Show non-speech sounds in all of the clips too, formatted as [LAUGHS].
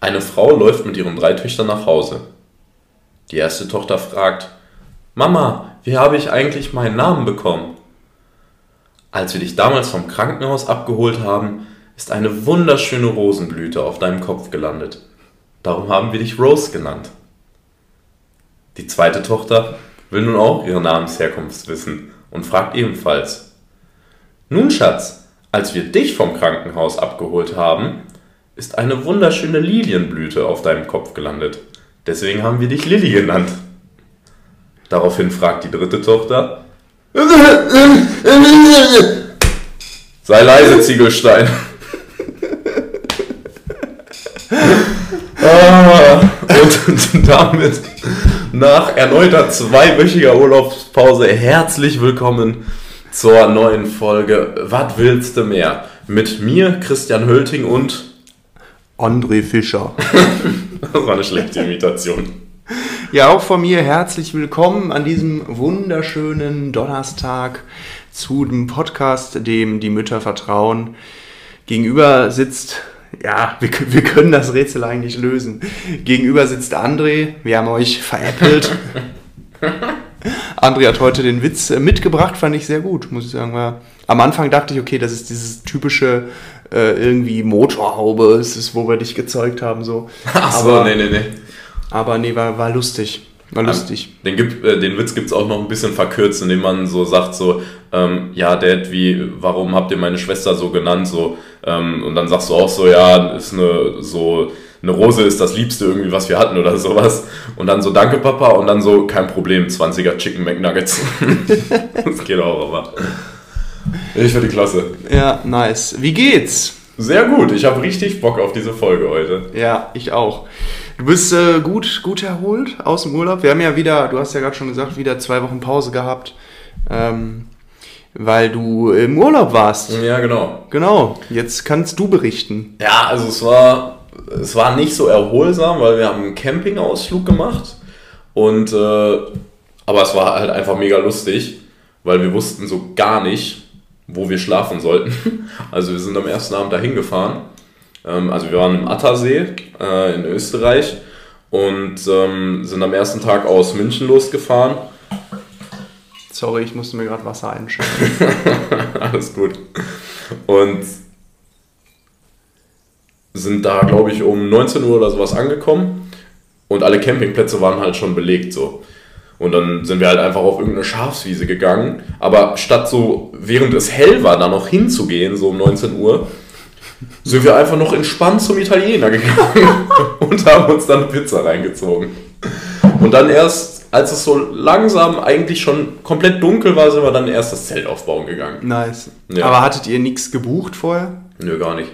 Eine Frau läuft mit ihren drei Töchtern nach Hause. Die erste Tochter fragt, Mama, wie habe ich eigentlich meinen Namen bekommen? Als wir dich damals vom Krankenhaus abgeholt haben, ist eine wunderschöne Rosenblüte auf deinem Kopf gelandet. Darum haben wir dich Rose genannt. Die zweite Tochter will nun auch ihre Namensherkunft wissen und fragt ebenfalls. Nun, Schatz, als wir dich vom Krankenhaus abgeholt haben, ist eine wunderschöne Lilienblüte auf deinem Kopf gelandet. Deswegen haben wir dich Lilly genannt. Daraufhin fragt die dritte Tochter. Sei leise, Ziegelstein. ah, und [LAUGHS] damit nach erneuter zweiwöchiger Urlaubspause herzlich willkommen zur neuen Folge Was willst du mehr? Mit mir, Christian Hölting und André Fischer. das [LAUGHS] war eine schlechte Imitation. Ja, auch von mir herzlich willkommen an diesem wunderschönen Donnerstag zu dem Podcast, dem die Mütter vertrauen. Gegenüber sitzt, ja, wir, wir können das Rätsel eigentlich lösen. Gegenüber sitzt André, wir haben euch veräppelt. [LAUGHS] André hat heute den Witz äh, mitgebracht, fand ich sehr gut, muss ich sagen. War, am Anfang dachte ich, okay, das ist dieses typische äh, irgendwie Motorhaube, es ist, wo wir dich gezeugt haben, so. [LAUGHS] Ach so, aber, nee, nee, nee. Aber nee, war, war lustig. War lustig. Den, gibt, äh, den Witz gibt es auch noch ein bisschen verkürzt, indem man so sagt, so, ähm, ja, Dad, wie, warum habt ihr meine Schwester so genannt? So, ähm, und dann sagst du auch so, ja, ist eine, so, eine Rose ist das Liebste irgendwie, was wir hatten oder sowas. Und dann so, danke Papa, und dann so, kein Problem, 20er Chicken McNuggets. [LAUGHS] das geht auch, aber. Ich finde die klasse. Ja, nice. Wie geht's? Sehr gut, ich habe richtig Bock auf diese Folge heute. Ja, ich auch. Du bist äh, gut, gut erholt aus dem Urlaub. Wir haben ja wieder, du hast ja gerade schon gesagt, wieder zwei Wochen Pause gehabt, ähm, weil du im Urlaub warst. Ja, genau. Genau. Jetzt kannst du berichten. Ja, also es war, es war nicht so erholsam, weil wir haben einen Campingausflug gemacht und äh, aber es war halt einfach mega lustig, weil wir wussten so gar nicht, wo wir schlafen sollten. [LAUGHS] Also wir sind am ersten Abend dahin gefahren. Ähm, also wir waren im Attersee äh, in Österreich und ähm, sind am ersten Tag aus München losgefahren. Sorry, ich musste mir gerade Wasser einschenken. [LAUGHS] Alles gut. Und sind da, glaube ich, um 19 Uhr oder sowas angekommen und alle Campingplätze waren halt schon belegt so. Und dann sind wir halt einfach auf irgendeine Schafswiese gegangen. Aber statt so, während es hell war, da noch hinzugehen, so um 19 Uhr, sind wir einfach noch entspannt zum Italiener gegangen [LAUGHS] und haben uns dann Pizza reingezogen. Und dann erst, als es so langsam eigentlich schon komplett dunkel war, sind wir dann erst das Zelt aufbauen gegangen. Nice. Ja. Aber hattet ihr nichts gebucht vorher? Nö, gar nicht.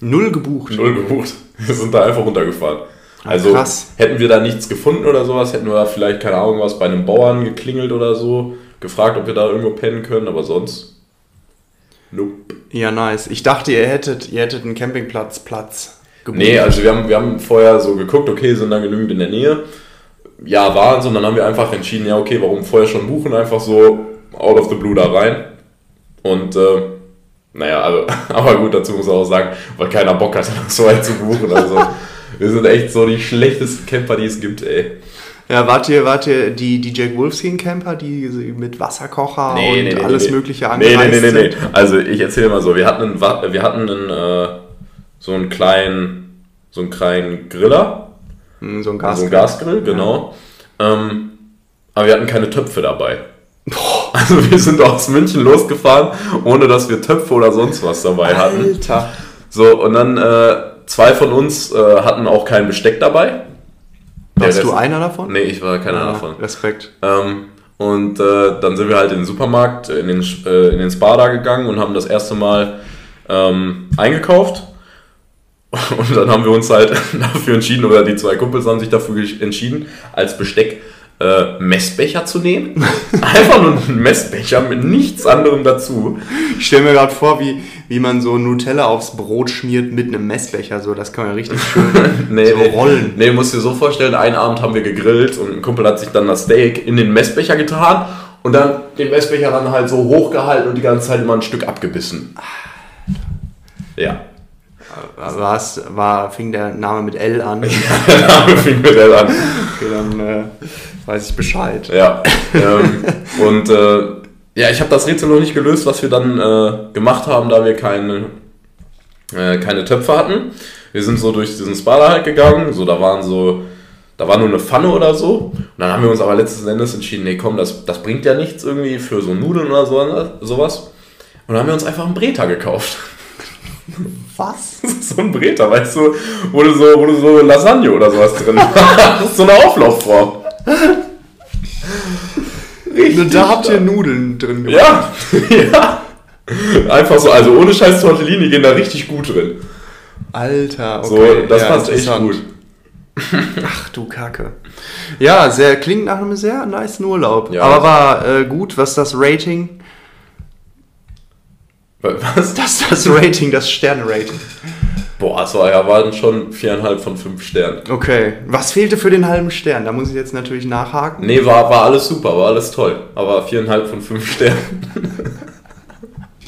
Null gebucht. Null gebucht. Wir sind da einfach runtergefahren. Ah, Also krass. hätten wir da nichts gefunden oder sowas, hätten wir da vielleicht, keine Ahnung, was bei einem Bauern geklingelt oder so, gefragt, ob wir da irgendwo pennen können, aber sonst. Nope. Ja, nice. Ich dachte, ihr hättet, ihr hättet einen Campingplatz Platz gebucht. Nee, also wir haben, wir haben vorher so geguckt, okay, sind da genügend in der Nähe? Ja, waren so, und dann haben wir einfach entschieden, ja, okay, warum vorher schon buchen, einfach so out of the blue da rein. Und, äh, naja, also, [LAUGHS] aber gut, dazu muss man auch sagen, weil keiner Bock hatte, [LAUGHS] so weit zu buchen. Also, [LAUGHS] wir sind echt so die schlechtesten Camper, die es gibt, ey. Ja, wart ihr, wart ihr die, die Jack Wolfskin Camper, die mit Wasserkocher und alles Mögliche Nee, nee, angereist nee, nee, nee. sind? Also ich erzähle mal so, wir hatten einen, wir hatten einen, äh, so einen kleinen, so einen kleinen Griller, Hm, So ein so Gas. einen Gasgrill, genau. Ähm, aber wir hatten keine Töpfe dabei. Also wir sind aus München losgefahren, ohne dass wir Töpfe oder sonst was dabei hatten. Alter. So, und dann äh, zwei von uns äh, hatten auch kein Besteck dabei. Warst du einer davon? Nee, ich war keiner Ah, davon. Respekt. Ähm, und äh, dann sind wir halt in den Supermarkt, in den, äh, in den Spar da gegangen und haben das erste Mal ähm, eingekauft. [LAUGHS] Und dann haben wir uns halt [LAUGHS] dafür entschieden, oder die zwei Kumpels haben sich dafür entschieden, als Besteck äh, Messbecher zu nehmen. [LAUGHS] Einfach nur einen Messbecher mit nichts anderem dazu. Ich stelle mir gerade vor, wie, wie man so Nutella aufs Brot schmiert mit einem Messbecher. So, das kann man ja richtig schön [LAUGHS] Nee, so nee, rollen. Nee, musst dir so vorstellen, einen Abend haben wir gegrillt und ein Kumpel hat sich dann das Steak in den Messbecher getan und dann den Messbecher dann halt so hochgehalten und die ganze Zeit immer ein Stück abgebissen. Ja. Was war, fing der Name mit L an? [LAUGHS] Der Name fing mit L an. Okay, dann äh, weiß ich Bescheid. Ja. Ähm, und äh, ja, ich habe das Rätsel noch nicht gelöst, was wir dann äh, gemacht haben, da wir keine, äh, keine Töpfe hatten. Wir sind so durch diesen Spada halt gegangen, so da waren so, da war nur eine Pfanne oder so. Und dann haben wir uns aber letzten Endes entschieden, nee komm, das, das bringt ja nichts irgendwie für so Nudeln oder so, sowas. Und dann haben wir uns einfach einen Breta gekauft. Was? [LAUGHS] so ein Breta, weißt du, wo du so, wo du so Lasagne oder sowas drin [LAUGHS] hast. So eine Auflaufform. Richtig. Und da habt ihr Nudeln drin gemacht. Ja, [LAUGHS] ja. Einfach so, also ohne scheiß Tortellini gehen da richtig gut drin. Alter, okay. So, das ja, passt echt gut. Ach du Kacke. Ja, sehr, klingt nach einem sehr nice Urlaub. Ja, Aber war äh, gut, was das Rating? Was? Das das Rating, das Sterne-Rating. Boah, es war ja waren schon viereinhalb von fünf Sternen. Okay. Was fehlte für den halben Stern? Da muss ich jetzt natürlich nachhaken. Nee, war, war alles super, war alles toll. Aber viereinhalb von fünf Sternen.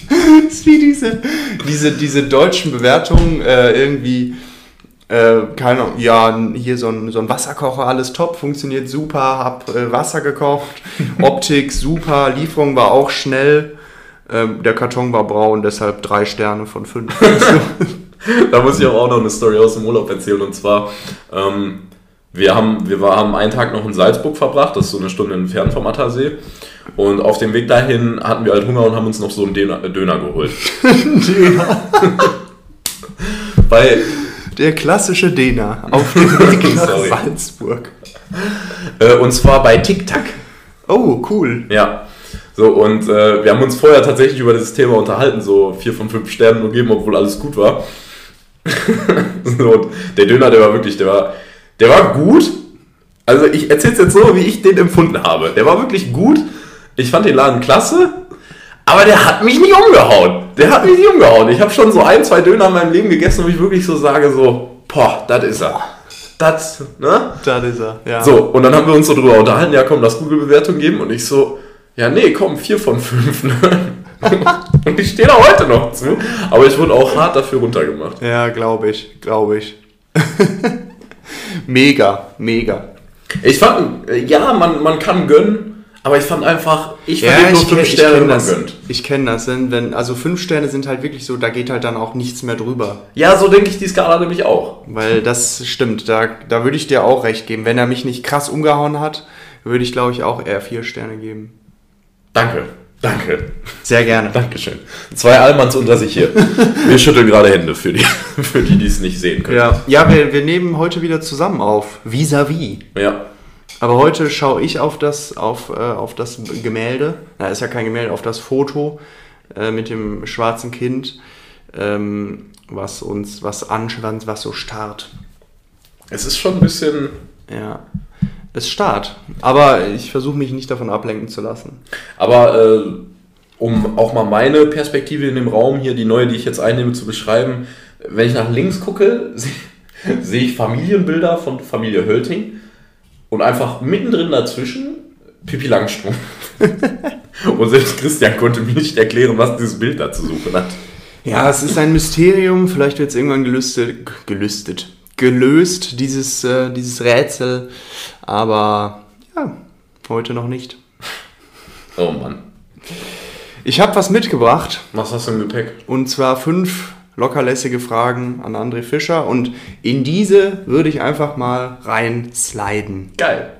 das [LAUGHS] ist wie diese, diese, diese deutschen Bewertungen äh, irgendwie. Äh, keine Ahnung, ja, hier so ein, so ein Wasserkocher, alles top, funktioniert super, hab äh, Wasser gekocht, [LAUGHS] Optik super, Lieferung war auch schnell, ähm, der Karton war braun, deshalb drei Sterne von fünf. [LAUGHS] da muss ich auch noch eine Story aus dem Urlaub erzählen. Und zwar, ähm, wir, haben, wir war, haben einen Tag noch in Salzburg verbracht, das ist so eine Stunde entfernt vom Attersee. Und auf dem Weg dahin hatten wir halt Hunger und haben uns noch so einen Döner, Döner geholt. Döner? [LAUGHS] Weil der klassische Döner auf dem Weg nach [LAUGHS] Salzburg. Äh, und zwar bei Tic Tac. Oh, cool. Ja. So, und äh, wir haben uns vorher tatsächlich über dieses Thema unterhalten, so vier von fünf Sternen nur geben, obwohl alles gut war. [LAUGHS] so, der Döner, der war wirklich, der war, der war gut. Also ich erzähle es jetzt so, wie ich den empfunden habe. Der war wirklich gut. Ich fand den Laden klasse, aber der hat mich nicht umgehauen. Der hat mich nicht umgehauen. Ich habe schon so ein, zwei Döner in meinem Leben gegessen, wo ich wirklich so sage, so, boah, das ist er. Das, ne? Das ist er, ja. So, und dann haben wir uns so drüber unterhalten, ja komm, lass Google-Bewertung geben. Und ich so, ja nee, komm, vier von fünf. Ne? [LAUGHS] ich stehe da heute noch zu. Aber ich wurde auch hart dafür runtergemacht. Ja, glaube ich, glaube ich. [LAUGHS] mega, mega. Ich fand, ja, man, man kann gönnen, aber ich fand einfach, ich vergebe ja, nur fünf Sterne, wenn man gönnt. Ich kenne das, wenn, also fünf Sterne sind halt wirklich so, da geht halt dann auch nichts mehr drüber. Ja, so denke ich die Skala nämlich auch. Weil das stimmt, da, da würde ich dir auch recht geben. Wenn er mich nicht krass umgehauen hat, würde ich glaube ich auch eher vier Sterne geben. Danke. Danke. Sehr gerne. Dankeschön. Zwei Allmanns unter sich hier. Wir schütteln gerade Hände für die, [LAUGHS] für die, die es nicht sehen können. Ja, ja wir, wir nehmen heute wieder zusammen auf. Vis-à-vis. -vis. Ja. Aber heute schaue ich auf das, auf, äh, auf das Gemälde. Na, ist ja kein Gemälde, auf das Foto äh, mit dem schwarzen Kind, ähm, was uns was anschwanzt, was so starrt. Es ist schon ein bisschen. Ja. Es starrt. Aber ich versuche mich nicht davon ablenken zu lassen. Aber äh, um auch mal meine Perspektive in dem Raum hier, die neue, die ich jetzt einnehme, zu beschreiben, wenn ich nach links gucke, [LAUGHS] sehe seh ich Familienbilder von Familie Hölting und einfach mittendrin dazwischen Pippi Langstrumpf. [LAUGHS] und selbst Christian konnte mir nicht erklären, was dieses Bild da zu suchen hat. Ja, es ist ein Mysterium. Vielleicht wird es irgendwann gelüstet. Gelüstet gelöst, dieses, äh, dieses Rätsel. Aber ja, heute noch nicht. Oh Mann. Ich habe was mitgebracht. Was hast du im Gepäck? Und zwar fünf lockerlässige Fragen an André Fischer. Und in diese würde ich einfach mal rein sliden. Geil.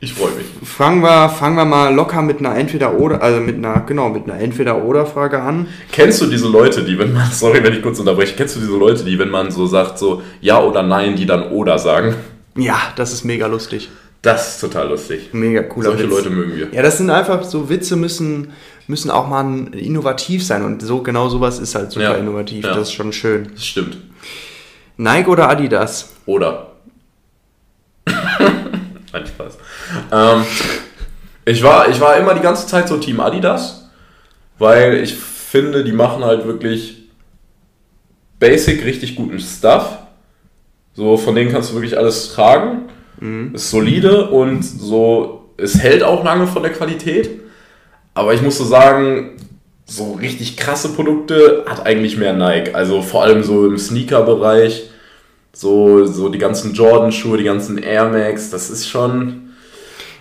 Ich freue mich. Fangen wir, fangen wir mal locker mit einer Entweder-Oder, also mit einer, genau, mit einer Entweder-Oder-Frage an. Kennst du diese Leute, die, wenn man, [LAUGHS] sorry, wenn ich kurz unterbreche, kennst du diese Leute, die, wenn man so sagt, so Ja oder Nein, die dann Oder sagen? Ja, das ist mega lustig. Das ist total lustig. Mega cooler Solche Witz. Leute mögen wir. Ja, das sind einfach so Witze müssen, müssen auch mal innovativ sein und so genau sowas ist halt super ja, innovativ. Ja. Das ist schon schön. Das stimmt. Nike oder Adidas? Oder. [LAUGHS] Nein, Spaß. Ähm, ich, war, ich war immer die ganze Zeit so Team Adidas, weil ich finde, die machen halt wirklich basic richtig guten Stuff. So, von denen kannst du wirklich alles tragen. Mhm. Ist solide und so, es hält auch lange von der Qualität. Aber ich muss so sagen, so richtig krasse Produkte hat eigentlich mehr Nike. Also vor allem so im Sneaker-Bereich, so, so die ganzen Jordan-Schuhe, die ganzen Air Max, das ist schon.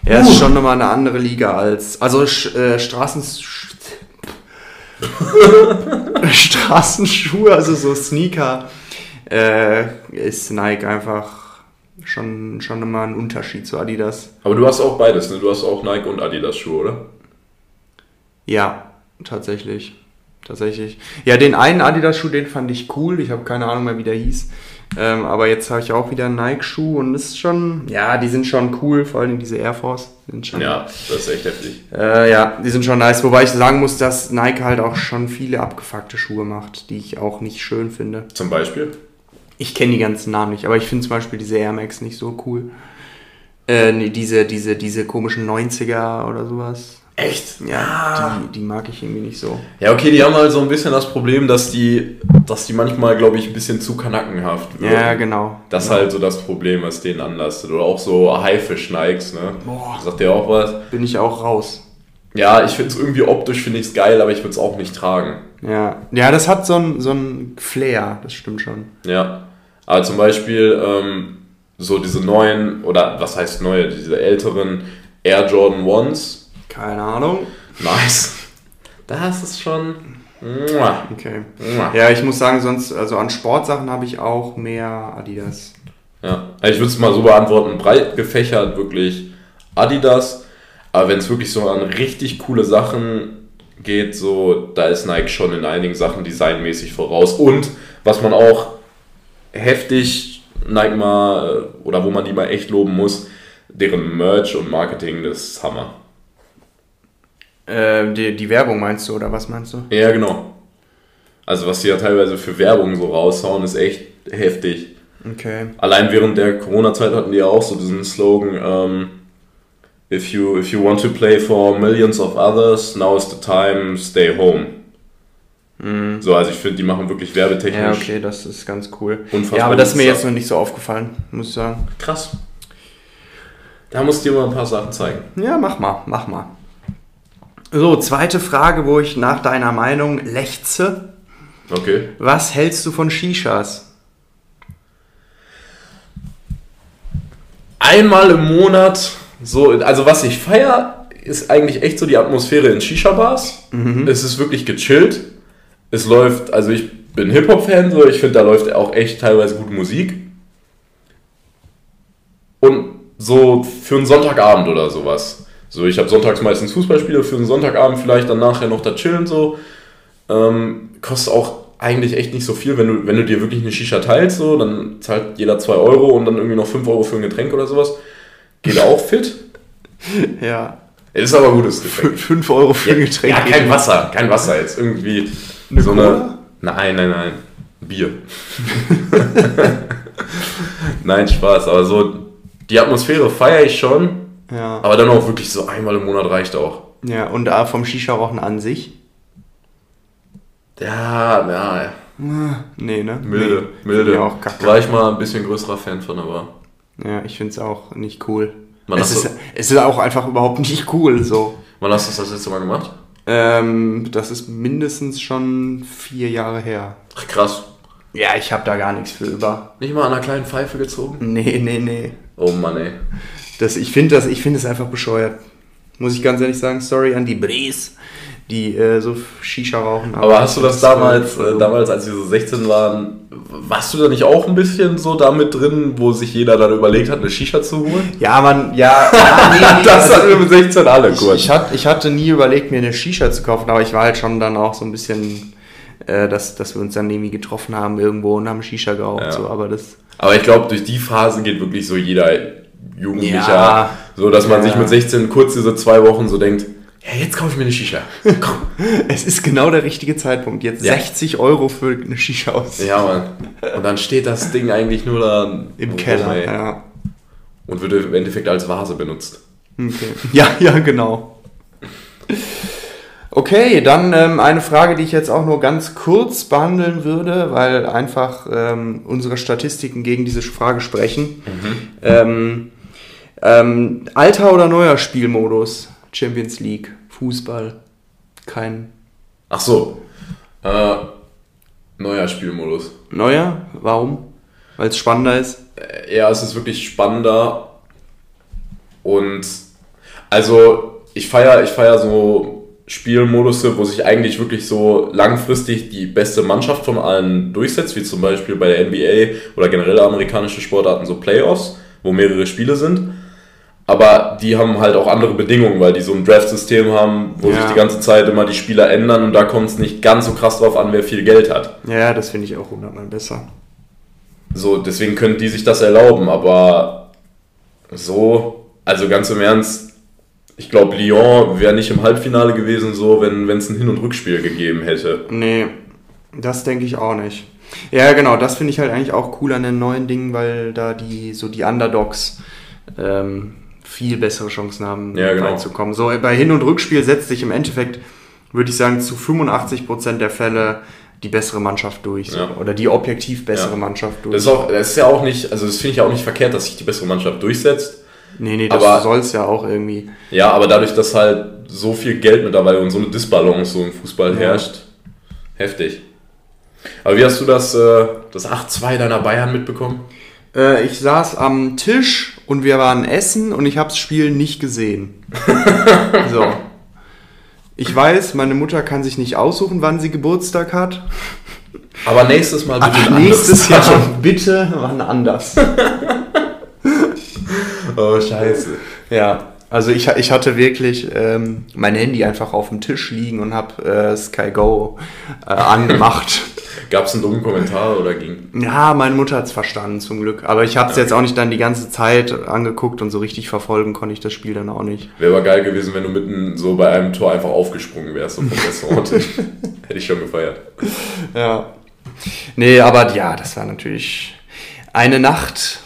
Ja, ist schon nochmal eine andere Liga als. Also äh, Straßen. [LAUGHS] Straßenschuhe, also so Sneaker, äh, ist Nike einfach schon, schon nochmal ein Unterschied zu Adidas. Aber du hast auch beides, ne? Du hast auch Nike und Adidas Schuhe, oder? Ja, tatsächlich. Tatsächlich. Ja, den einen Adidas-Schuh, den fand ich cool. Ich habe keine Ahnung mehr, wie der hieß. Ähm, aber jetzt habe ich auch wieder einen Nike-Schuh und das ist schon, ja, die sind schon cool, vor allem diese Air Force. Sind schon, Ja, das ist echt heftig. Äh, ja, die sind schon nice. Wobei ich sagen muss, dass Nike halt auch schon viele abgefuckte Schuhe macht, die ich auch nicht schön finde. Zum Beispiel? Ich kenne die ganzen Namen nicht, aber ich finde zum Beispiel diese Air Max nicht so cool. Äh, nee, diese, diese, diese komischen 90er oder sowas. Echt? Ja, die, die mag ich irgendwie nicht so. Ja, okay, die haben halt so ein bisschen das Problem, dass die, dass die manchmal, glaube ich, ein bisschen zu kanackenhaft wirken. Ja, genau. Das ist genau. halt so das Problem, was denen anlastet. Oder auch so Haifisch-Nikes, ne? Boah. Sagt der auch was? Bin ich auch raus. Ja, ich finde es irgendwie optisch, finde ich es geil, aber ich würde es auch nicht tragen. Ja, ja das hat so ein, so ein Flair, das stimmt schon. Ja. Aber zum Beispiel ähm, so diese neuen, oder was heißt neue, diese älteren Air Jordan Ones. Keine Ahnung. Nice. Das ist schon. Okay. Ja, ich muss sagen, sonst, also an Sportsachen habe ich auch mehr Adidas. Ja, ich würde es mal so beantworten, breit gefächert wirklich Adidas, aber wenn es wirklich so an richtig coole Sachen geht, so, da ist Nike schon in einigen Sachen designmäßig voraus und was man auch heftig Nike mal, oder wo man die mal echt loben muss, deren Merch und Marketing, das ist Hammer. Äh, die, die Werbung meinst du, oder was meinst du? Ja, genau. Also was die ja teilweise für Werbung so raushauen, ist echt heftig. Okay. Allein während der Corona-Zeit hatten die ja auch so diesen Slogan, ähm, if, you, if you want to play for millions of others, now is the time, stay home. So, also ich finde, die machen wirklich werbetechnisch Ja, okay, das ist ganz cool. Unfassbar ja, aber das ist mir jetzt noch nicht so aufgefallen, muss ich sagen. krass. Da musst du dir mal ein paar Sachen zeigen. Ja, mach mal, mach mal. So, zweite Frage, wo ich nach deiner Meinung lechze. Okay. Was hältst du von Shishas? Einmal im Monat, so, also was ich feier, ist eigentlich echt so die Atmosphäre in Shisha-Bars. Es ist wirklich gechillt. Es läuft, also ich bin Hip-Hop-Fan, so, ich finde, da läuft auch echt teilweise gute Musik. Und so für einen Sonntagabend oder sowas. So, ich habe sonntags meistens Fußballspiele, für einen Sonntagabend vielleicht dann nachher noch da chillen so. Ähm, kostet auch eigentlich echt nicht so viel, wenn du, wenn du dir wirklich eine Shisha teilst, so, dann zahlt jeder 2 Euro und dann irgendwie noch 5 Euro für ein Getränk oder sowas. Geht auch fit. [LAUGHS] Ja. Es ist aber gutes Getränk. 5 Euro für ein Getränk. Ja, kein Wasser, kein Wasser jetzt. Irgendwie Eine so Cola? eine. Nein, nein, nein. Bier. [LAUGHS] nein, Spaß. Aber so die Atmosphäre feiere ich schon. Ja. Aber dann auch wirklich so einmal im Monat reicht auch. ja, und da vom Shisha-Rauchen an sich? Ja, ja, ja. Nee, ne? milde, nee. milde. Auch kacke. War ich mal ein bisschen größerer Fan von, aber. Ja, ich finde es auch nicht cool. Man es, ist, es ist auch einfach überhaupt nicht cool so. Wann hast du das letzte Mal gemacht? Ähm, das ist mindestens schon vier Jahre her. Ach krass. Ja, ich habe da gar nichts für über. Nicht mal an einer kleinen Pfeife gezogen? Nee, nee, nee. Oh Mann, ey. Das, ich finde das, ich finde es einfach bescheuert. Muss ich ganz ehrlich sagen, sorry an die Bres, die äh, so Shisha rauchen. Aber hast du das ist damals, äh, damals, als wir so 16 waren, warst du da nicht auch ein bisschen so damit drin, wo sich jeder dann überlegt hat, eine Shisha zu holen? Ja, man, ja, [LAUGHS] ja nee, nee, das also- hatten wir mit 16 alle Ich, kurz. ich, hat, ich hatte nie überlegt, mir eine Shisha zu kaufen, aber ich war halt schon dann auch so ein bisschen, äh, dass, dass wir uns dann irgendwie getroffen haben irgendwo und haben Shisha geraucht. Ja. So, aber das. Aber ich glaube, durch die Phase geht wirklich so jeder Jugendlicher, Ja. so dass man Ja. sich mit 16 kurz diese zwei Wochen so denkt, ja, jetzt kaufe ich mir eine Shisha. Komm. [LAUGHS] Es ist genau der richtige Zeitpunkt. Jetzt Ja. 60 Euro für eine Shisha aus. ja, Mann. Und dann steht das Ding eigentlich nur da Im Keller. ey. Ja. Und wird im Endeffekt als Vase benutzt. Okay. ja, [LAUGHS] ja, genau. Okay, dann ähm, eine Frage, die ich jetzt auch nur ganz kurz behandeln würde, weil einfach ähm, unsere Statistiken gegen diese Frage sprechen. Ähm, ähm, alter oder neuer Spielmodus? Champions League, Fußball, kein Ach so. Äh, neuer Spielmodus. Neuer? Warum? Weil es spannender ist? Äh, Ja, es ist wirklich spannender. Und also ich feiere ich feier so Spielmodusse, wo sich eigentlich wirklich so langfristig die beste Mannschaft von allen durchsetzt, wie zum Beispiel bei der NBA oder generell amerikanische Sportarten so Playoffs, wo mehrere Spiele sind. Aber die haben halt auch andere Bedingungen, weil die so ein Draft-System haben, wo Ja. sich die ganze Zeit immer die Spieler ändern und da kommt es nicht ganz so krass drauf an, wer viel Geld hat. Ja, das finde ich auch hundertmal besser. So, deswegen können die sich das erlauben, aber so, also ganz im Ernst, ich glaube, Lyon wäre nicht im Halbfinale gewesen, so, wenn es ein Hin- und Rückspiel gegeben hätte. Nee, das denke ich auch nicht. Ja, genau, das finde ich halt eigentlich auch cool an den neuen Dingen, weil da die so die Underdogs ähm, viel bessere Chancen haben, Ja, genau. reinzukommen. So bei Hin- und Rückspiel setzt sich im Endeffekt, würde ich sagen, zu 85% der Fälle die bessere Mannschaft durch. Ja. Oder die objektiv bessere Ja. Mannschaft durch. Das ist, auch, das ist ja auch nicht, also das finde ich auch nicht verkehrt, dass sich die bessere Mannschaft durchsetzt. nee, nee, das aber- soll es ja auch irgendwie. Ja, aber dadurch, dass halt so viel Geld mittlerweile und so eine Disbalance so im Fußball Ja. herrscht, heftig. Aber wie hast du das, äh, das 8-2 deiner Bayern mitbekommen? Äh, ich saß am Tisch und wir waren essen und ich habe das Spiel nicht gesehen. [LAUGHS] so. Ich weiß, meine Mutter kann sich nicht aussuchen, wann sie Geburtstag hat. Aber nächstes Mal bitte Ach, nächstes Jahr bitte wann anders. [LAUGHS] Oh, scheiße. ja, also ich, ich hatte wirklich ähm, mein Handy einfach auf dem Tisch liegen und habe äh, Sky Go äh, angemacht. [LAUGHS] Gab es einen dummen Kommentar oder ging? Ja, meine Mutter hat's verstanden zum Glück. Aber ich habe es jetzt auch nicht dann die ganze Zeit angeguckt und so richtig verfolgen konnte ich das Spiel dann auch nicht. Wäre aber geil gewesen, wenn du mitten so bei einem Tor einfach aufgesprungen wärst und vom Restaurant. [LAUGHS] Hätte ich schon gefeiert. Ja. Nee, aber ja, das war natürlich eine Nacht.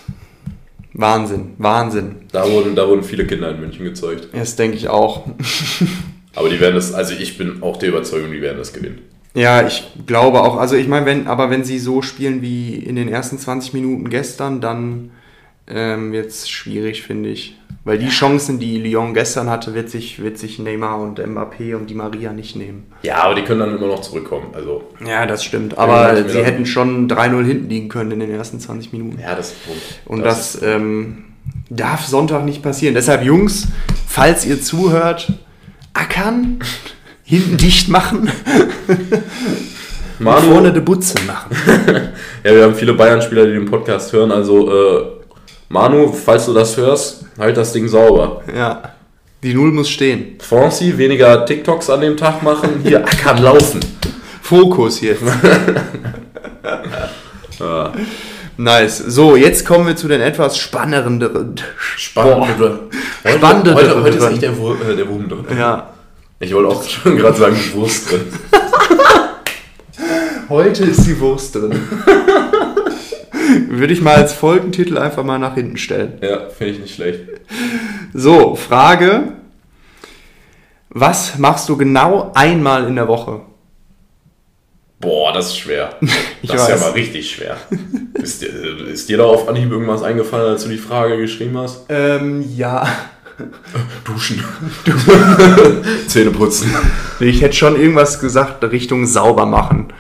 Wahnsinn, Wahnsinn. Da wurden, da wurden viele Kinder in München gezeugt. Das denke ich auch. [LAUGHS] Aber die werden das, also ich bin auch der Überzeugung, die werden das gewinnen. Ja, ich glaube auch. Also ich meine, wenn, aber wenn sie so spielen wie in den ersten 20 Minuten gestern, dann ähm, es schwierig, finde ich. Weil die Chancen, die Lyon gestern hatte, wird sich, wird sich Neymar und Mbappé und die Maria nicht nehmen. Ja, aber die können dann immer noch zurückkommen. Also, Ja, das stimmt. Aber sie dann- hätten schon 3-0 hinten liegen können in den ersten 20 Minuten. ja, das ist Und das, ähm, darf Sonntag nicht passieren. Deshalb, Jungs, falls ihr zuhört, ackern, [LAUGHS] hinten dicht machen, und vorne Manu, die Butze machen. [LAUGHS] ja, wir haben viele Bayern-Spieler, die den Podcast hören. Also, äh, Manu, falls du das hörst, halt das Ding sauber. Ja. Die Null muss stehen. Franci, weniger TikToks an dem Tag machen. Hier, [LAUGHS] ackern, laufen. Fokus jetzt. [LAUGHS] Ja, Nice. So, jetzt kommen wir zu den etwas spannenderen. spannend. Heute, Spannende- heute, heute ist echt der, Wur- äh, der Wurm drin. Ja. Ich wollte auch schon gerade sagen, Wurst drin. [LAUGHS] Heute ist die Wurst drin. Würde ich mal als Folgentitel einfach mal nach hinten stellen. Ja, finde ich nicht schlecht. So, Frage. Was machst du genau einmal in der Woche? Boah, das ist schwer. [LAUGHS] Ich das ist ja weiß. mal richtig schwer. ist, dir, ist dir da auf Anhieb irgendwas eingefallen, als du die Frage geschrieben hast? Ähm, ja. [LAUGHS] [LAUGHS] Duschen. Zähne putzen. Ich hätte schon irgendwas gesagt Richtung sauber machen.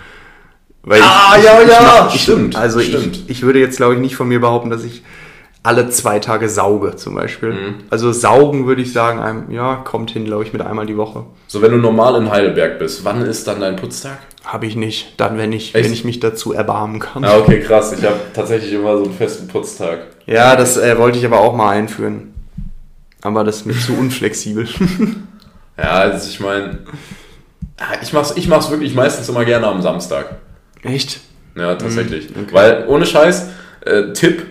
Weil Ah, ich, ja, ich, ja, ich stimmt, Also stimmt. Ich, ich würde jetzt, glaube ich, nicht von mir behaupten, dass ich alle zwei Tage sauge, zum Beispiel. Mhm. Also saugen würde ich sagen, einem, ja, kommt hin, glaube ich, mit einmal die Woche. So, wenn du normal in Heidelberg bist, wann ist dann dein Putztag? Habe ich nicht. Dann, wenn ich, Echt? wenn ich mich dazu erbarmen kann. Ah, okay, krass. Ich habe tatsächlich immer so einen festen Putztag. Ja, das äh, wollte ich aber auch mal einführen. Aber das ist mir zu unflexibel. [LAUGHS] Ja, also ich meine, ich mach's, ich mach's wirklich meistens immer gerne am Samstag. Echt? Ja, tatsächlich. Mhm, okay. Weil, ohne Scheiß, äh, Tipp,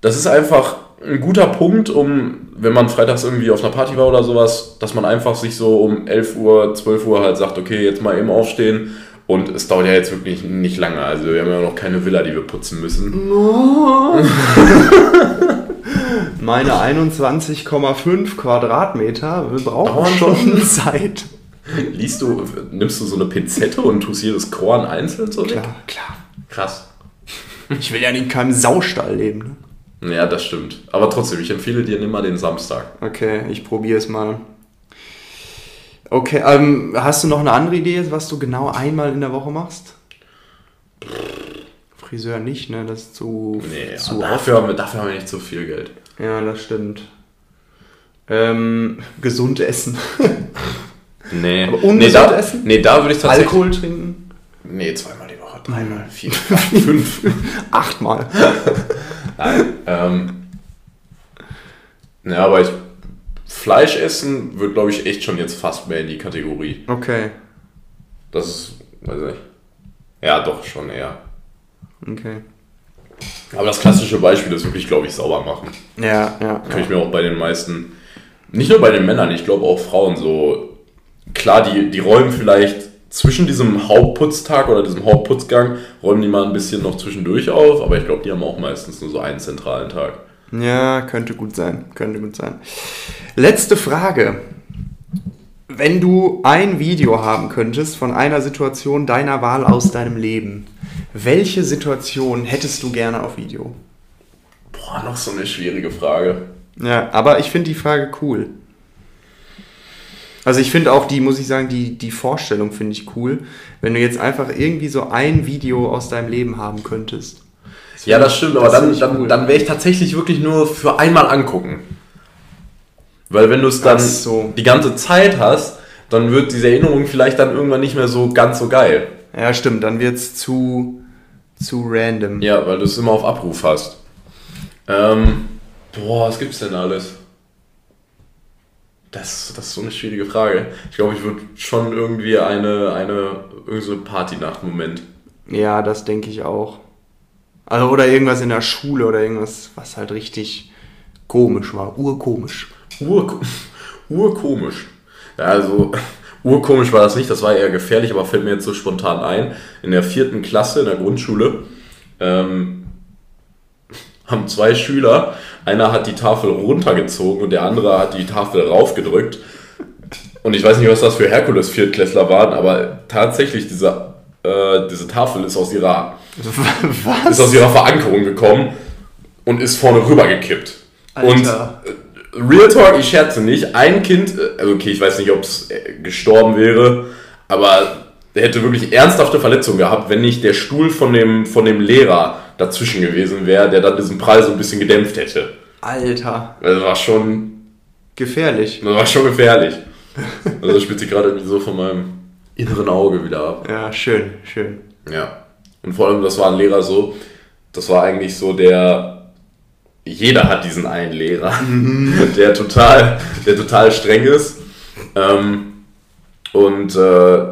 das ist einfach ein guter Punkt, um, wenn man freitags irgendwie auf einer Party war oder sowas, dass man einfach sich so um 11 Uhr, 12 Uhr halt sagt, okay, jetzt mal eben aufstehen. Und es dauert ja jetzt wirklich nicht lange. Also wir haben ja noch keine Villa, die wir putzen müssen. [LAUGHS] Meine 21,5 Quadratmeter wir brauchen schon. Zeit. Liest du, nimmst du so eine Pinzette und tust jedes Korn einzeln so weg? Klar, klar. Krass. Ich will ja nicht in keinem Saustall leben. Ne? Ja, das stimmt. Aber trotzdem, ich empfehle dir, nimm mal den Samstag. Okay, ich probiere es mal. Okay, ähm, hast du noch eine andere Idee, was du genau einmal in der Woche machst? Friseur nicht, ne? Das ist zu, Nee, zu dafür, haben wir, dafür haben wir nicht so viel Geld. Ja, das stimmt. Ähm, gesund essen. [LAUGHS] Nee. Aber ungesund nee, da, essen? Nee, da würde ich tatsächlich. Alkohol trinken. Nee, zweimal die Woche, dreimal, vier, [LAUGHS] fünf. [LAUGHS] Achtmal. [LAUGHS] Nein. Ähm, ja, aber ich. Fleisch essen wird, glaube ich, echt schon jetzt fast mehr in die Kategorie. Okay. Das ist. Weiß ich. Ja, doch, schon eher. Okay. Aber das klassische Beispiel ist wirklich, glaube ich, sauber machen. Ja, ja. Kann ich mir auch bei den meisten, nicht nur bei den Männern, ich glaube auch Frauen so, klar, die, die räumen vielleicht zwischen diesem Hauptputztag oder diesem Hauptputzgang, räumen die mal ein bisschen noch zwischendurch auf, aber ich glaube, die haben auch meistens nur so einen zentralen Tag. Ja, könnte gut sein. Könnte gut sein. Letzte Frage. Wenn du ein Video haben könntest von einer Situation deiner Wahl aus deinem Leben, welche Situation hättest du gerne auf Video? Boah, noch so eine schwierige Frage. Ja, aber ich finde die Frage cool. Also ich finde auch die, muss ich sagen, die, die Vorstellung finde ich cool, wenn du jetzt einfach irgendwie so ein Video aus deinem Leben haben könntest. Ja, das stimmt, aber Das dann, ich dann, cool. dann wäre ich tatsächlich wirklich nur für einmal angucken. Weil wenn du es dann so. die ganze Zeit hast, dann wird diese Erinnerung vielleicht dann irgendwann nicht mehr so ganz so geil. Ja, stimmt, dann wird es zu, zu random. Ja, weil du es immer auf Abruf hast. Ähm, boah, was gibt's denn alles? Das, das ist so eine schwierige Frage. Ich glaube, ich würde schon irgendwie eine, eine, irgendwie so Partynacht-Moment. Ja, das denke ich auch. Also, oder irgendwas in der Schule oder irgendwas, was halt richtig komisch war. Urkomisch. Ur, [LAUGHS] urkomisch. Ja, also, [LAUGHS] urkomisch war das nicht, das war eher gefährlich, aber fällt mir jetzt so spontan ein. In der vierten Klasse in der Grundschule ähm, haben zwei Schüler, einer hat die Tafel runtergezogen und der andere hat die Tafel raufgedrückt. Und ich weiß nicht, was das für Herkules-Viertklässler waren, aber tatsächlich, diese, äh, diese Tafel ist aus ihrer [LAUGHS] Was? ist aus ihrer Verankerung gekommen und ist vorne rüber gekippt. Und äh, Real Talk, ich scherze nicht, ein Kind, äh, also okay, ich weiß nicht, ob es gestorben wäre, aber der hätte wirklich ernsthafte Verletzungen gehabt, wenn nicht der Stuhl von dem, von dem Lehrer dazwischen gewesen wäre, der dann diesen Prall so ein bisschen gedämpft hätte. Alter. Also das war schon, Gefährlich. das war schon gefährlich. Also das spielt sich gerade irgendwie so von meinem inneren Auge wieder ab. Ja, schön, schön. Ja. Und vor allem, das war ein Lehrer so, das war eigentlich so der, jeder hat diesen einen Lehrer, [LAUGHS] der total, der total streng ist. Ähm, und äh,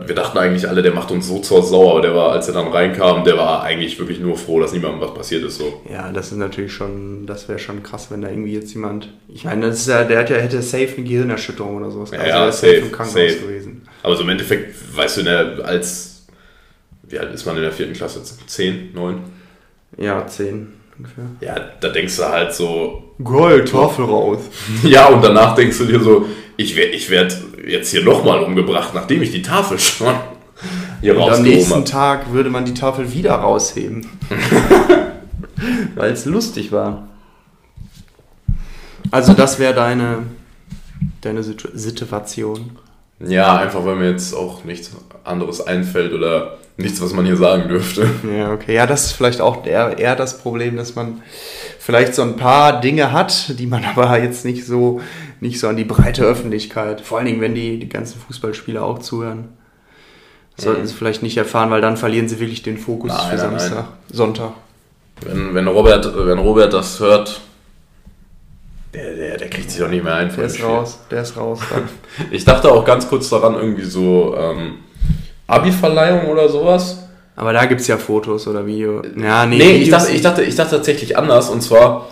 wir dachten eigentlich alle, der macht uns so zur Sau, aber der war, als er dann reinkam, der war eigentlich wirklich nur froh, dass niemandem was passiert ist. So. Ja, das ist natürlich schon, das wäre schon krass, wenn da irgendwie jetzt jemand. Ich meine, das ist ja, der hat ja, hätte safe eine Gehirnerschütterung oder sowas. Ja, Also ja, ist safe, im Krankenhaus safe. gewesen. Aber so im Endeffekt, weißt du, in der, als, wie alt ist man in der vierten Klasse? Zehn, neun? Ja, zehn ungefähr. Ja, da denkst du halt so, Geil, Tafel raus. [LAUGHS] Ja, und danach denkst du dir so, ich werde ich werd jetzt hier nochmal umgebracht, nachdem ich die Tafel schon hier Und am nächsten habe. Tag würde man die Tafel wieder rausheben. [LAUGHS] Weil es lustig war. Also das wäre deine, deine Situ Situation. Ja, einfach weil mir jetzt auch nichts anderes einfällt oder nichts, was man hier sagen dürfte. Ja, okay. Ja, das ist vielleicht auch eher, eher das Problem, dass man vielleicht so ein paar Dinge hat, die man aber jetzt nicht so, nicht so an die breite Öffentlichkeit, vor allen Dingen, wenn die, die ganzen Fußballspieler auch zuhören, sollten Mhm. sie vielleicht nicht erfahren, weil dann verlieren sie wirklich den Fokus Nein, für nein, nein. Samstag, Sonntag. Wenn, wenn, Robert, wenn Robert das hört, der, der, der kriegt sich doch nicht mehr ein. Der ist Spiel. raus, der ist raus. Dann. [LAUGHS] Ich dachte auch ganz kurz daran, irgendwie so ähm, Abi-Verleihung oder sowas. Aber da gibt es ja Fotos oder Video. Ja, nee, Nee, ich dachte, ich, dachte, ich dachte tatsächlich anders und zwar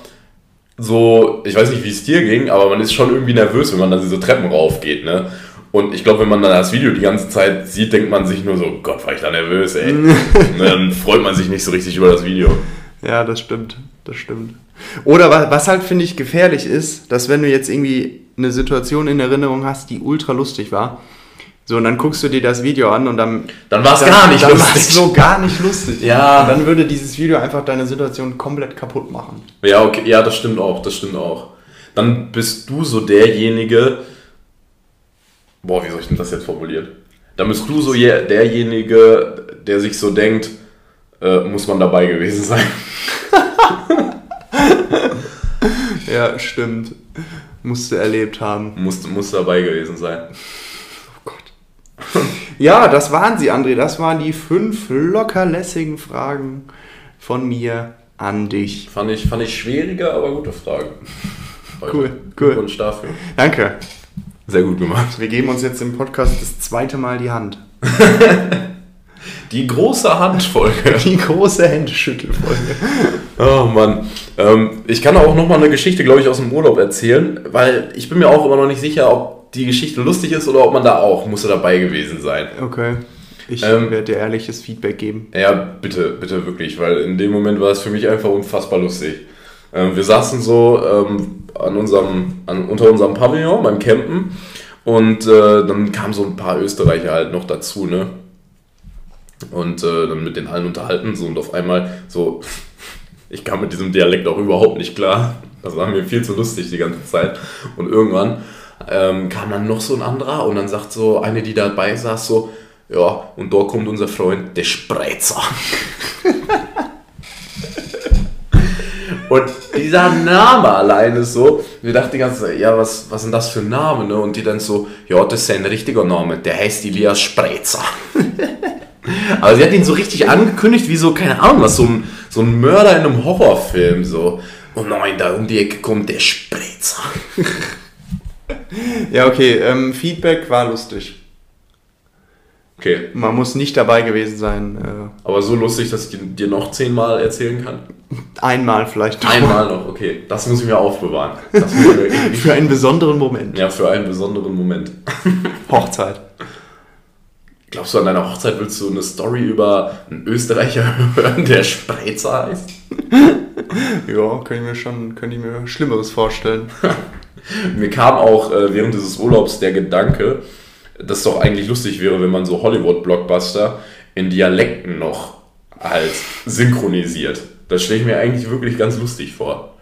so, ich weiß nicht, wie es dir ging, aber man ist schon irgendwie nervös, wenn man dann diese Treppen raufgeht, ne? Und ich glaube, wenn man dann das Video die ganze Zeit sieht, denkt man sich nur so, Gott, war ich da nervös, ey. [LAUGHS] Dann freut man sich nicht so richtig über das Video. Ja, das stimmt. Das stimmt. Oder was, was halt, finde ich, gefährlich ist, dass wenn du jetzt irgendwie eine Situation in Erinnerung hast, die ultra lustig war, so, und dann guckst du dir das Video an und dann. Dann war es dann, gar nicht dann lustig. war's so gar nicht lustig. Ja. Und dann würde dieses Video einfach deine Situation komplett kaputt machen. Ja, okay, ja, das stimmt auch, das stimmt auch. Dann bist du so derjenige, Boah, wie soll ich denn das jetzt formulieren? Da bist du so je- derjenige, der sich so denkt, äh, muss man dabei gewesen sein. [LAUGHS] Ja, stimmt. Musste erlebt haben. Muss, muss dabei gewesen sein. [LAUGHS] Ja, das waren sie, André. Das waren die fünf lockerlässigen Fragen von mir an dich. Fand ich, fand ich schwieriger, aber gute Fragen. Heute. [LAUGHS] Cool, cool. Glückwunsch dafür. Danke. Sehr gut gemacht. Wir geben uns jetzt im Podcast das zweite Mal die Hand. [LAUGHS] Die große Handfolge. Die große Händeschüttelfolge. Oh Mann. Ähm, ich kann auch noch mal eine Geschichte, glaube ich, aus dem Urlaub erzählen, weil ich bin mir auch immer noch nicht sicher, ob die Geschichte lustig ist oder ob man da auch musste dabei gewesen sein. Okay. Ich Ähm, werde dir ehrliches Feedback geben. Ja, bitte, bitte wirklich, weil in dem Moment war es für mich einfach unfassbar lustig. Ähm, wir saßen so ähm, an unserem, an, unter unserem Pavillon beim Campen und äh, dann kamen so ein paar Österreicher halt noch dazu, ne? Und äh, dann mit den allen unterhalten so und auf einmal so, [LAUGHS] ich kam mit diesem Dialekt auch überhaupt nicht klar. Das war mir viel zu lustig die ganze Zeit. Und irgendwann ähm, kam dann noch so ein anderer und dann sagt so eine, die dabei saß, so, ja, und da kommt unser Freund, der Spreizer. und dieser Name alleine so, wir dachten die ganze Zeit, ja, was, was ist das für ein Name, ne? Und die dann so, ja, das ist sein richtiger Name, der heißt Elias Spreizer. [LAUGHS] Aber sie hat ihn so richtig angekündigt, wie so, keine Ahnung, was, so ein, so ein Mörder in einem Horrorfilm, so. Oh nein, da um die Ecke kommt der Spreizer. [LAUGHS] Ja, okay. Ähm, Feedback war lustig. Okay, Man muss nicht dabei gewesen sein. Äh, aber so lustig, dass ich dir noch zehnmal erzählen kann. einmal vielleicht. noch. Einmal noch, okay. Das muss ich mir aufbewahren. Muss ich mir [LAUGHS] Für einen besonderen Moment. ja, für einen besonderen Moment. [LAUGHS] Hochzeit. Glaubst du, an deiner Hochzeit willst du eine Story über einen Österreicher [LAUGHS] hören, der Spreizer heißt? Ja, könnte ich mir schon, könnte ich mir Schlimmeres vorstellen. [LAUGHS] Mir kam auch äh, während dieses Urlaubs der Gedanke, dass es doch eigentlich lustig wäre, wenn man so Hollywood-Blockbuster in Dialekten noch halt synchronisiert. Das stelle ich mir eigentlich wirklich ganz lustig vor.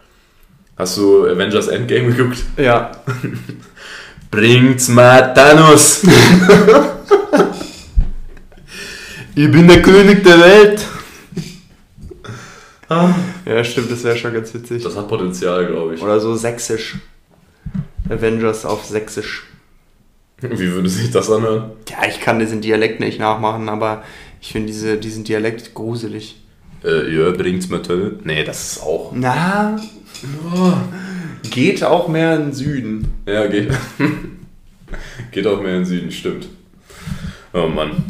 Hast du Avengers Endgame [LAUGHS] geguckt? Ja. [LAUGHS] Bringt's mal Thanos! ich bin der König der Welt! Ja, stimmt, das wäre schon ganz witzig. Das hat Potenzial, glaube ich. Oder so sächsisch. Avengers auf sächsisch. Wie würde sich das anhören? Ja, ich kann diesen Dialekt nicht nachmachen, aber ich finde diese, diesen Dialekt gruselig. Äh, ja, bringt's mal Tölle. Nee, das ist auch. Na, geht auch mehr in den Süden. Ja, geht. [LAUGHS] geht auch mehr in den Süden, stimmt. Oh Mann.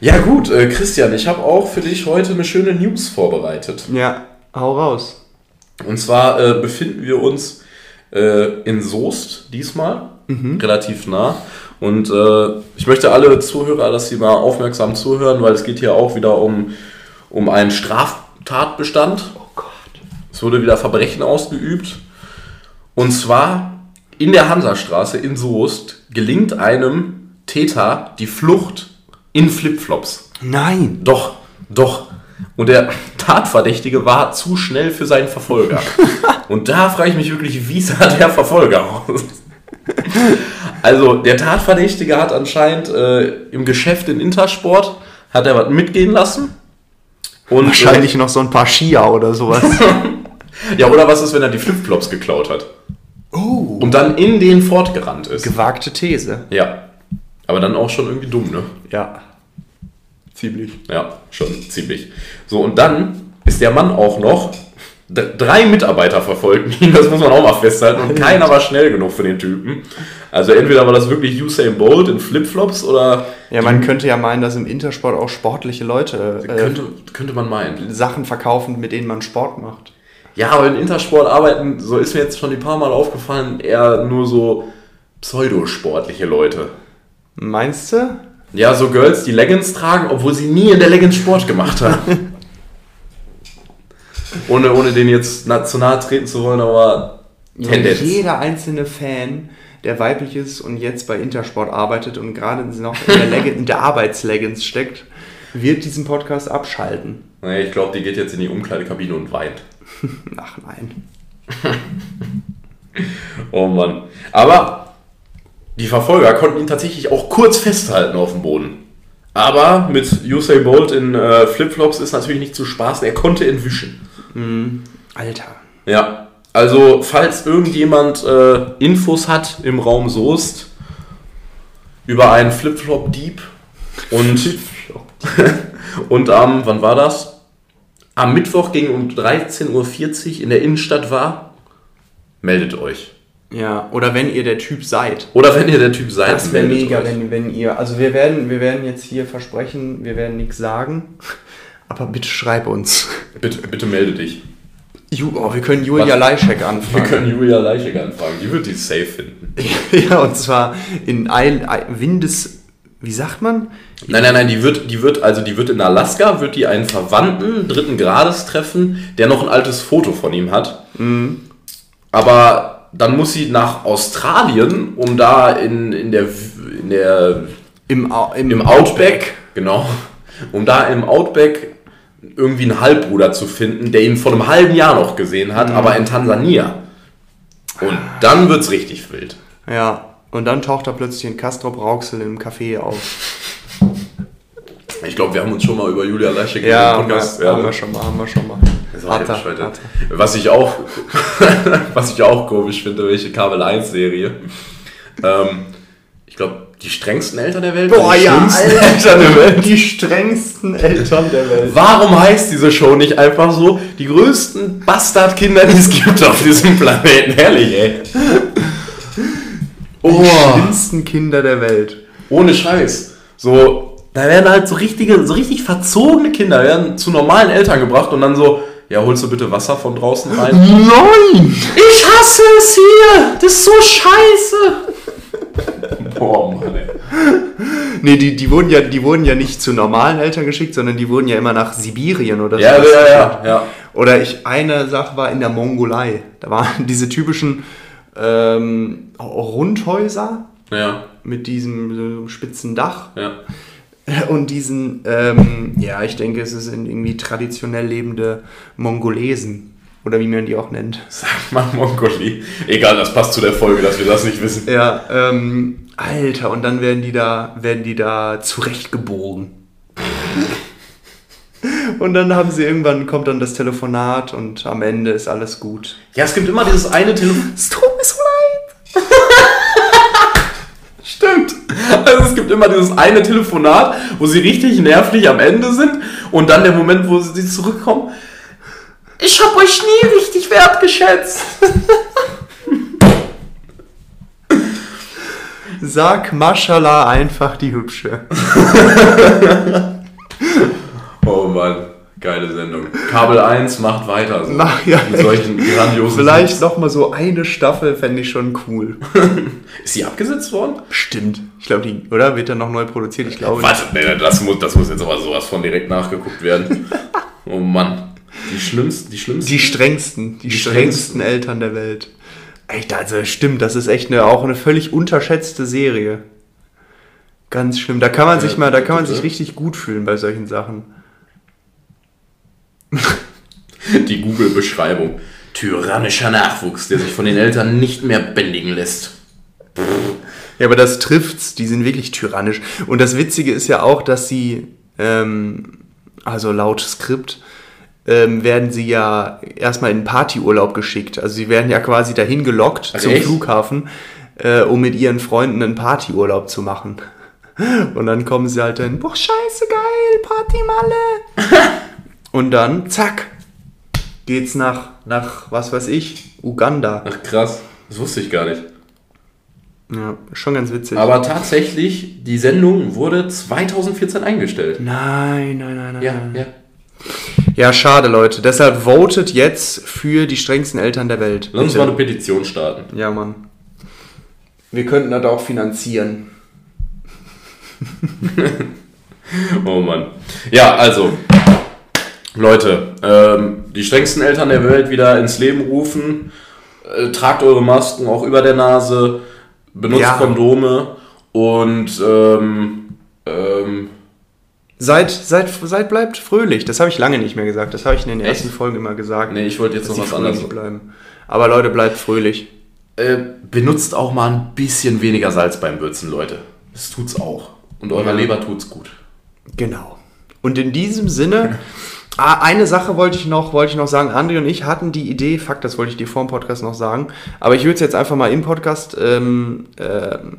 Ja, gut, äh, Christian, ich habe auch für dich heute eine schöne News vorbereitet. Ja, hau raus. Und zwar äh, befinden wir uns äh, in Soest diesmal, relativ nah. Und äh, ich möchte alle Zuhörer, dass sie mal aufmerksam zuhören, weil es geht hier auch wieder um, um einen Straftatbestand. Oh Gott. Es wurde wieder Verbrechen ausgeübt. Und zwar in der Hansastraße in Soest gelingt einem Täter die Flucht in Flipflops. Nein. Doch, doch. Und der [LAUGHS] Tatverdächtige war zu schnell für seinen Verfolger. [LAUGHS] Und da frage ich mich wirklich, wie sah der Verfolger aus? Also, der Tatverdächtige hat anscheinend äh, im Geschäft in Intersport hat er was mitgehen lassen. Und, Wahrscheinlich noch so ein paar Skier oder sowas. Äh, [LAUGHS] ja, oder was ist, wenn er die Flipflops geklaut hat? oh. Und dann in den fortgerannt ist. Gewagte These. Ja. Aber dann auch schon irgendwie dumm, ne? Ja. Ziemlich. Ja, schon ziemlich. So, und dann ist der Mann auch noch. Drei Mitarbeiter verfolgten ihn, [LAUGHS] das muss man auch mal festhalten. Und keiner war schnell genug für den Typen. Also entweder war das wirklich Usain Bolt in Flipflops oder Ja, man könnte ja meinen, dass im Intersport auch sportliche Leute äh, könnte, könnte man meinen. Sachen verkaufen, mit denen man Sport macht. Ja, aber in Intersport arbeiten, so ist mir jetzt schon ein paar Mal aufgefallen, eher nur so pseudosportliche Leute. Meinst du? Ja, so Girls, die Leggings tragen, obwohl sie nie in der Leggings Sport gemacht haben. [LAUGHS] ohne, ohne den jetzt zu nahe treten zu wollen, aber Tendenz. Jeder einzelne Fan, der weiblich ist und jetzt bei Intersport arbeitet und gerade noch in der, Leg in der Arbeitsleggings steckt, wird diesen Podcast abschalten. Naja, ich glaube, die geht jetzt in die Umkleidekabine und weint. [LAUGHS] Ach nein. [LAUGHS] Oh Mann. Aber die Verfolger konnten ihn tatsächlich auch kurz festhalten auf dem Boden. Aber mit Usain Bolt in äh, Flipflops ist natürlich nicht zu spaßen. Er konnte entwischen. Alter. Ja, also falls irgendjemand äh, Infos hat im Raum Soest über einen Flipflop-Dieb und, [LAUGHS] und am, wann war das? Am Mittwoch ging um 13.40 Uhr in der Innenstadt war, meldet euch. Ja, oder wenn ihr der Typ seid. Oder wenn ihr der Typ seid, Das wäre mega, euch. wenn, wenn ihr. Also wir werden, wir werden jetzt hier versprechen, wir werden nichts sagen. Aber bitte schreib uns. Bitte, bitte melde dich. Ju, oh, wir können Julia Was? Leischek Wir anfragen. können Julia Leichig anfragen. Die wird die safe finden. [LAUGHS] ja, und zwar in Eil, Windes. Wie sagt man? Nein, nein, nein, die wird, die wird, also die wird in Alaska, wird die einen Verwandten dritten Grades treffen, der noch ein altes Foto von ihm hat. Aber dann muss sie nach Australien, um da in, in der, in der, Im, Au- im Outback, genau, um da im Outback irgendwie einen Halbbruder zu finden, der ihn vor einem halben Jahr noch gesehen hat, aber in Tansania. Und dann wird's richtig wild. Ja, und dann taucht da plötzlich ein Castrop Rauxel im Café auf. Ich glaube, wir haben uns schon mal über Julia Leischek Ja, im haben wir, Podcast- haben wir schon mal, haben wir schon mal. Das war Hat Bescheid. hat Was ich auch, [LAUGHS] was ich auch komisch finde, welche Kabel 1 Serie. Ähm, ich glaube, die strengsten Eltern der Welt. Boah, die ja, schlimmsten Alter. Eltern der Welt. Die strengsten Eltern der Welt. Warum heißt diese Show nicht einfach so, die größten Bastardkinder, die es gibt auf diesem Planeten? Herrlich, ey. Die Oh, schlimmsten Kinder der Welt. ohne Scheiß. So, da werden halt so richtige, so richtig verzogene Kinder werden zu normalen Eltern gebracht und dann so, ja, holst du bitte Wasser von draußen rein? Nein! Ich hasse es hier! Das ist so scheiße! Boah, Mann, ey. Nee, die, die, wurden ja, die wurden ja nicht zu normalen Eltern geschickt, sondern die wurden ja immer nach Sibirien oder Ja, so. ja, ja, ja. Oder ich, eine Sache war in der Mongolei. Da waren [LAUGHS] diese typischen ähm, Rundhäuser Ja, mit diesem so einem spitzen Dach ja. [LAUGHS] und diesen, ähm, ja, ich denke, es sind irgendwie traditionell lebende Mongolesen. Oder wie man die auch nennt. [LAUGHS] Sag mal Mongolie. Egal, das passt zu der Folge, dass wir das nicht wissen. Ja, ähm, Alter, und dann werden die da, werden die da zurechtgebogen. [LAUGHS] Und dann haben sie irgendwann, kommt dann das Telefonat und am Ende ist alles gut. Ja, es gibt immer dieses eine Telefon. Es tut mir so leid. Stimmt. [LAUGHS] Also es gibt immer dieses eine Telefonat, wo sie richtig nervlich am Ende sind und dann der Moment, wo sie zurückkommen. Ich habe euch nie richtig wertgeschätzt. [LAUGHS] Sag Maschallah einfach die Hübsche. [LAUGHS] Oh Mann, geile Sendung. Kabel 1 macht weiter. So. Mach, ja, Mit solchen grandiosen Vielleicht noch mal so eine Staffel fände ich schon cool. Ist sie abgesetzt worden? Stimmt. Ich glaube, die, oder? Wird dann noch neu produziert? Ich glaube. Warte, nee, das muss, das muss jetzt aber sowas von direkt nachgeguckt werden. [LAUGHS] Oh Mann. Die schlimmsten, die schlimmsten. Die strengsten, die, Die strengsten Eltern der Welt. Echt, also stimmt, das ist echt eine, auch eine völlig unterschätzte Serie. Ganz schlimm. Da kann man sich mal, da kann man sich richtig gut fühlen bei solchen Sachen. Die Google-Beschreibung. Tyrannischer Nachwuchs, der sich von den Eltern nicht mehr bändigen lässt. Ja, aber das trifft's. Die sind wirklich tyrannisch. Und das Witzige ist ja auch, dass sie, ähm, also laut Skript, ähm, werden sie ja erstmal in Partyurlaub geschickt. Also sie werden ja quasi dahin gelockt Ach, zum echt? Flughafen, äh, um mit ihren Freunden einen Partyurlaub zu machen. [LAUGHS] Und dann kommen sie halt dann, boah, scheiße geil, Partymalle. [LAUGHS] Und dann, zack, geht's nach, nach, was weiß ich, Uganda. Ach krass, das wusste ich gar nicht. Ja, schon ganz witzig. Aber tatsächlich, die Sendung wurde 2014 eingestellt. nein, nein, nein, nein. Ja, nein. ja. Ja, schade, Leute. Deshalb votet jetzt für die strengsten Eltern der Welt. Lass uns mal eine Petition starten. Ja, Mann. Wir könnten das auch finanzieren. [LAUGHS] Oh Mann. Ja, also, Leute, ähm, die strengsten Eltern der Welt wieder ins Leben rufen. Äh, tragt eure Masken auch über der Nase. Benutzt Ja. Kondome. Und, ähm, ähm, Seid, seid, seid, bleibt fröhlich. Das habe ich lange nicht mehr gesagt. Das habe ich in den Echt? ersten Folgen immer gesagt. nee, ich wollte jetzt noch was anderes. bleiben. Aber Leute, bleibt fröhlich. äh, benutzt auch mal ein bisschen weniger Salz beim Würzen, Leute. Das tut's auch. Und eurer Ja. Leber tut's gut. Genau. Und in diesem Sinne, eine Sache wollte ich noch, wollte ich noch sagen. André und ich hatten die Idee, fuck, das wollte ich dir vor dem Podcast noch sagen, aber ich würde es jetzt einfach mal im Podcast ähm, ähm,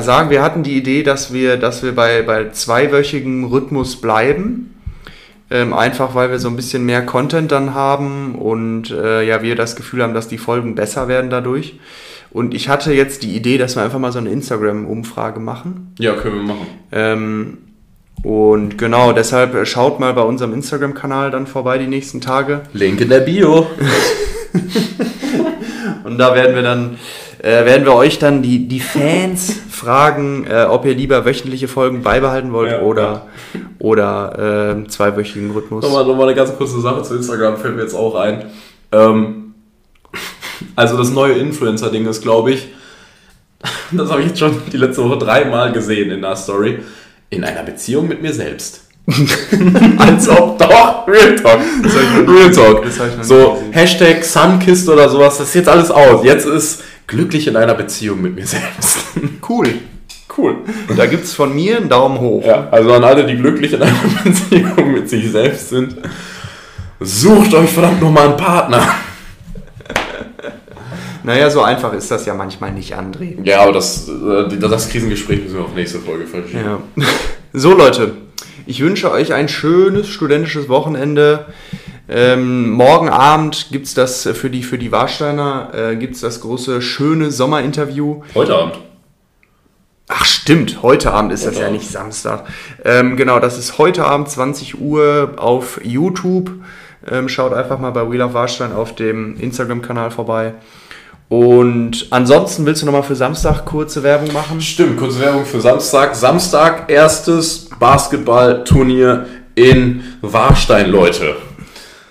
sagen. Wir hatten die Idee, dass wir, dass wir bei, bei zweiwöchigem Rhythmus bleiben. Ähm, einfach weil wir so ein bisschen mehr Content dann haben und äh, ja, wir das Gefühl haben, dass die Folgen besser werden dadurch. Und ich hatte jetzt die Idee, dass wir einfach mal so eine Instagram-Umfrage machen. Ja, können wir machen. Ähm, und genau, deshalb äh, schaut mal bei unserem Instagram-Kanal dann vorbei die nächsten Tage. Link in der Bio. [LAUGHS] Und da werden wir dann, äh, werden wir euch dann die, die Fans [LAUGHS] fragen, äh, ob ihr lieber wöchentliche Folgen beibehalten wollt Ja, oder, oder äh, zweiwöchigen Rhythmus. Nochmal, nochmal eine ganz kurze Sache zu Instagram, fällt mir jetzt auch ein. Ähm, also das neue Influencer-Ding ist, glaube ich, [LAUGHS] das habe ich jetzt schon die letzte Woche dreimal gesehen in der Story, in einer Beziehung mit mir selbst. [LAUGHS] Als ob doch, Real Talk. Real Talk. So. Hashtag Sunkist oder sowas, das ist jetzt alles aus. Jetzt ist glücklich in einer Beziehung mit mir selbst. [LAUGHS] Cool. cool. Und da gibt es von mir einen Daumen hoch. Ja, also an alle, die glücklich in einer [LAUGHS] Beziehung mit sich selbst sind, sucht euch verdammt nochmal einen Partner. Naja, so einfach ist das ja manchmal nicht, André. Ja, aber das, äh, das Krisengespräch müssen wir auf nächste Folge verschieben. Ja. [LAUGHS] So, Leute, ich wünsche euch ein schönes studentisches Wochenende. Ähm, morgen Abend gibt es das für die, für die Warsteiner, äh, gibt es das große, schöne Sommerinterview. Heute Abend. Ach stimmt, heute Abend ist das Heute ja Abend. nicht Samstag. Ähm, genau, das ist heute Abend 20 Uhr auf YouTube. Ähm, schaut einfach mal bei Wheel of Warstein auf dem Instagram-Kanal vorbei. Und ansonsten willst du nochmal für Samstag kurze Werbung machen? Stimmt, kurze Werbung für Samstag. Samstag, erstes Basketballturnier in Warstein, Leute.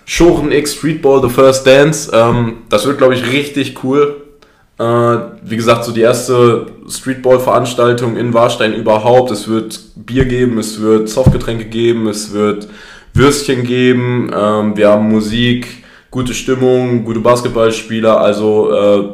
Schoren X Streetball, The First Dance. Ähm, das wird, glaube ich, richtig cool. Äh, wie gesagt, so die erste Streetball-Veranstaltung in Warstein überhaupt. Es wird Bier geben, es wird Softgetränke geben, es wird Würstchen geben. Ähm, wir haben Musik, gute Stimmung, gute Basketballspieler. Also, äh,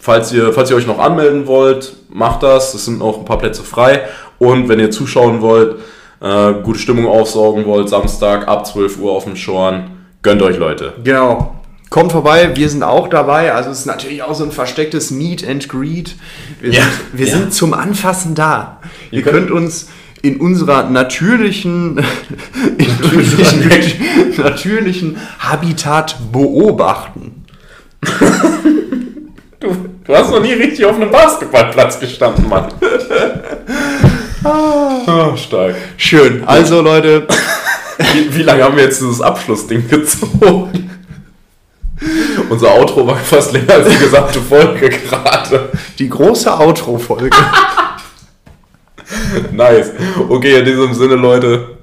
falls, ihr, falls ihr euch noch anmelden wollt, macht das. Es sind noch ein paar Plätze frei. Und wenn ihr zuschauen wollt, äh, gute Stimmung aufsaugen wollt, Samstag ab 12 Uhr auf dem Schorn, gönnt euch, Leute. Genau. Kommt vorbei, wir sind auch dabei. Also es ist natürlich auch so ein verstecktes Meet and Greet. Wir, Ja, sind, wir ja. sind zum Anfassen da. Ihr, Ihr könnt könnt- uns in unserer natürlichen, [LAUGHS] natürlichen, natürlichen Habitat beobachten. Du, du hast noch nie richtig auf einem Basketballplatz gestanden, Mann. Ah, stark. Schön. Also Leute, [LAUGHS] Wie, wie lange haben wir jetzt dieses Abschlussding gezogen? Unser Outro war fast länger als die gesamte Folge gerade. die große Outro-Folge. [LAUGHS] Nice. Okay, in diesem Sinne, Leute.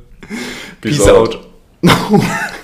Peace out. [LAUGHS]